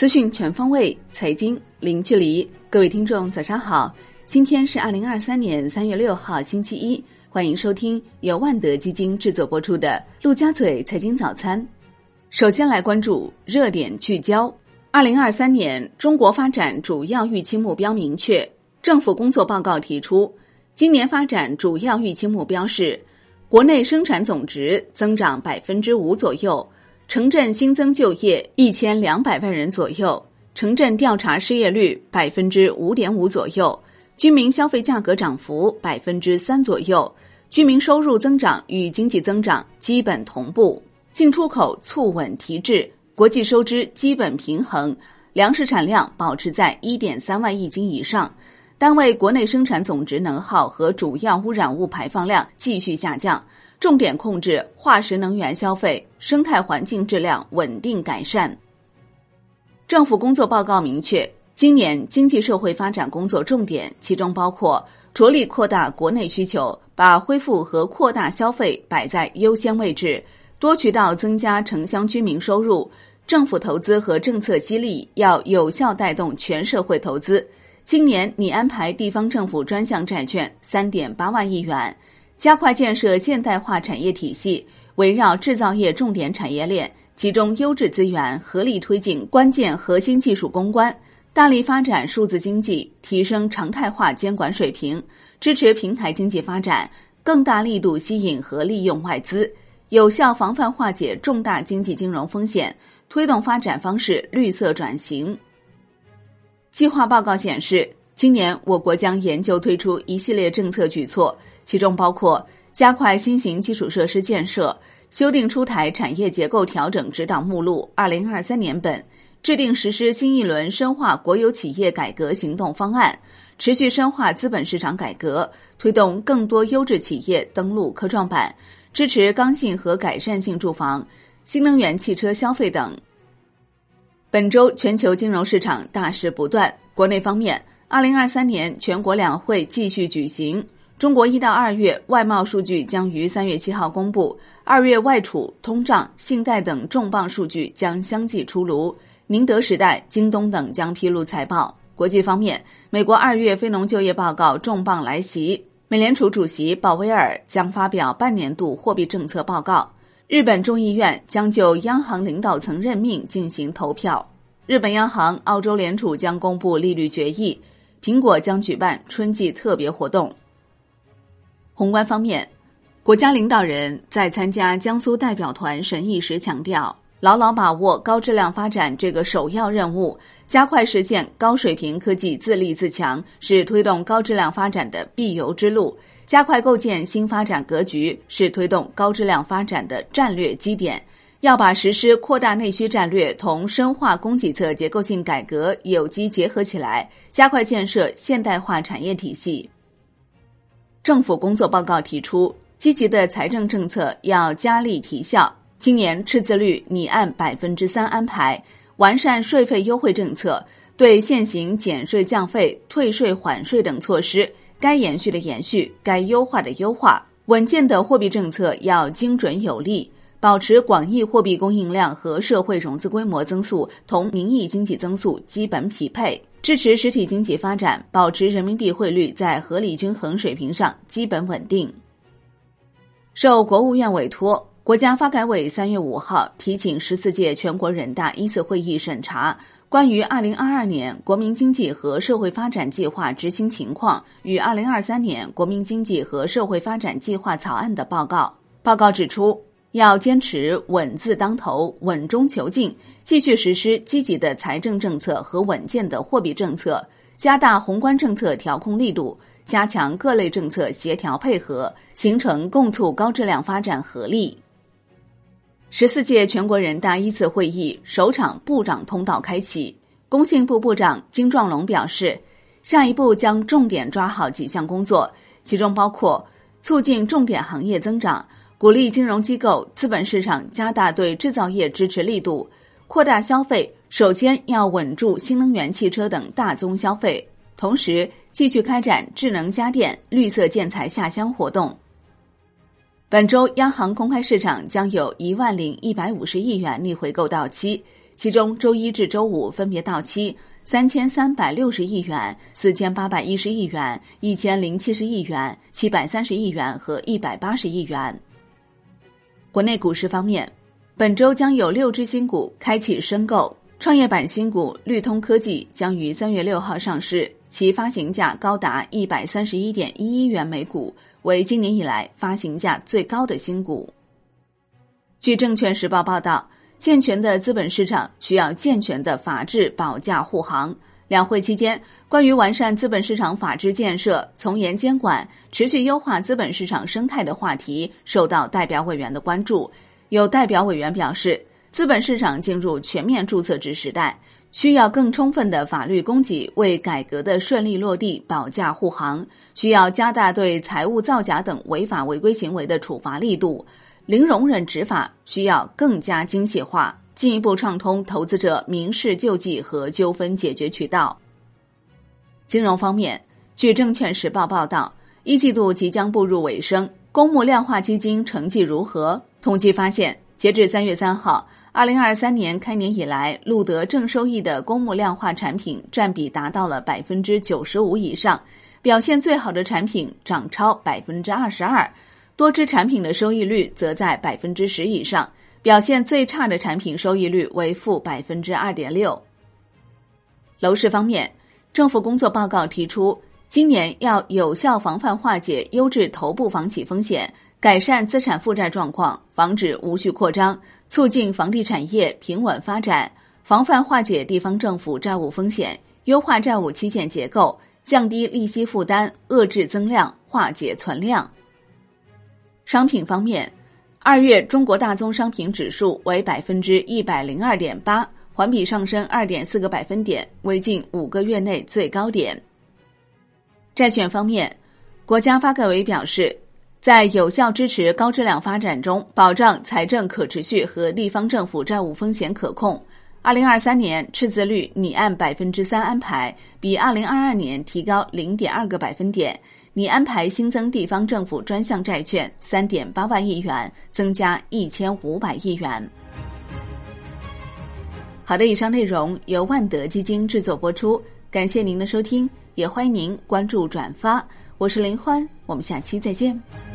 资讯全方位，财经零距离。各位听众，早上好！今天是二零二三年三月六号，星期一。欢迎收听由万德基金制作播出的《陆家嘴财经早餐》。首先来关注热点聚焦。二零二三年中国发展主要预期目标明确，政府工作报告提出，今年发展主要预期目标是国内生产总值增长百分之五左右。城镇新增就业一千两百万人左右，城镇调查失业率百分之五点五左右，居民消费价格涨幅百分之三左右，居民收入增长与经济增长基本同步，进出口促稳提质，国际收支基本平衡，粮食产量保持在一点三万亿斤以上，单位国内生产总值能耗和主要污染物排放量继续下降。重点控制化石能源消费，生态环境质量稳定改善。政府工作报告明确，今年经济社会发展工作重点，其中包括着力扩大国内需求，把恢复和扩大消费摆在优先位置，多渠道增加城乡居民收入。政府投资和政策激励要有效带动全社会投资。今年拟安排地方政府专项债券三点八万亿元。加快建设现代化产业体系，围绕制造业重点产业链，集中优质资源，合力推进关键核心技术攻关，大力发展数字经济，提升常态化监管水平，支持平台经济发展，更大力度吸引和利用外资，有效防范化解重大经济金融风险，推动发展方式绿色转型。计划报告显示，今年我国将研究推出一系列政策举措。其中包括加快新型基础设施建设，修订出台产业结构调整指导目录（二零二三年本），制定实施新一轮深化国有企业改革行动方案，持续深化资本市场改革，推动更多优质企业登陆科创板，支持刚性和改善性住房、新能源汽车消费等。本周全球金融市场大事不断，国内方面，二零二三年全国两会继续举行。中国一到二月外贸数据将于三月七号公布，二月外储、通胀、信贷等重磅数据将相继出炉。宁德时代、京东等将披露财报。国际方面，美国二月非农就业报告重磅来袭，美联储主席鲍威尔将发表半年度货币政策报告。日本众议院将就央行领导层任命进行投票。日本央行、澳洲联储将公布利率决议。苹果将举办春季特别活动。宏观方面，国家领导人在参加江苏代表团审议时强调，牢牢把握高质量发展这个首要任务，加快实现高水平科技自立自强，是推动高质量发展的必由之路；加快构建新发展格局，是推动高质量发展的战略基点。要把实施扩大内需战略同深化供给侧结构性改革有机结合起来，加快建设现代化产业体系。政府工作报告提出，积极的财政政策要加力提效。今年赤字率拟按百分之三安排，完善税费优惠政策，对现行减税降费、退税缓税等措施，该延续的延续，该优化的优化。稳健的货币政策要精准有力，保持广义货币供应量和社会融资规模增速同名义经济增速基本匹配。支持实体经济发展，保持人民币汇率在合理均衡水平上基本稳定。受国务院委托，国家发改委三月五号提请十四届全国人大一次会议审查关于二零二二年国民经济和社会发展计划执行情况与二零二三年国民经济和社会发展计划草案的报告。报告指出。要坚持稳字当头、稳中求进，继续实施积极的财政政策和稳健的货币政策，加大宏观政策调控力度，加强各类政策协调配合，形成共促高质量发展合力。十四届全国人大一次会议首场部长通道开启，工信部部长金壮龙表示，下一步将重点抓好几项工作，其中包括促进重点行业增长。鼓励金融机构、资本市场加大对制造业支持力度，扩大消费。首先要稳住新能源汽车等大宗消费，同时继续开展智能家电、绿色建材下乡活动。本周央行公开市场将有一万零一百五十亿元逆回购到期，其中周一至周五分别到期三千三百六十亿元、四千八百一十亿元、一千零七十亿元、七百三十亿元和一百八十亿元。国内股市方面，本周将有六只新股开启申购，创业板新股绿通科技将于三月六号上市，其发行价高达一百三十一点一一元每股，为今年以来发行价最高的新股。据证券时报报道。健全的资本市场需要健全的法治保驾护航。两会期间，关于完善资本市场法治建设、从严监管、持续优化资本市场生态的话题受到代表委员的关注。有代表委员表示，资本市场进入全面注册制时代，需要更充分的法律供给为改革的顺利落地保驾护航，需要加大对财务造假等违法违规行为的处罚力度。零容忍执法需要更加精细化，进一步畅通投资者民事救济和纠纷解决渠道。金融方面，据证券时报报道，一季度即将步入尾声，公募量化基金成绩如何？统计发现，截至三月三号，二零二三年开年以来，录得正收益的公募量化产品占比达到了百分之九十五以上，表现最好的产品涨超百分之二十二。多只产品的收益率则在百分之十以上，表现最差的产品收益率为负百分之二点六。楼市方面，政府工作报告提出，今年要有效防范化解优质头部房企风险，改善资产负债状况，防止无序扩张，促进房地产业平稳发展，防范化解地方政府债务风险，优化债务期限结构，降低利息负担，遏制增量，化解存量。商品方面，二月中国大宗商品指数为百分之一百零二点八，环比上升二点四个百分点，为近五个月内最高点。债券方面，国家发改委表示，在有效支持高质量发展中，保障财政可持续和地方政府债务风险可控。二零二三年赤字率拟按百分之三安排，比二零二二年提高零点二个百分点。拟安排新增地方政府专项债券三点八万亿元，增加一千五百亿元。好的，以上内容由万德基金制作播出，感谢您的收听，也欢迎您关注转发。我是林欢，我们下期再见。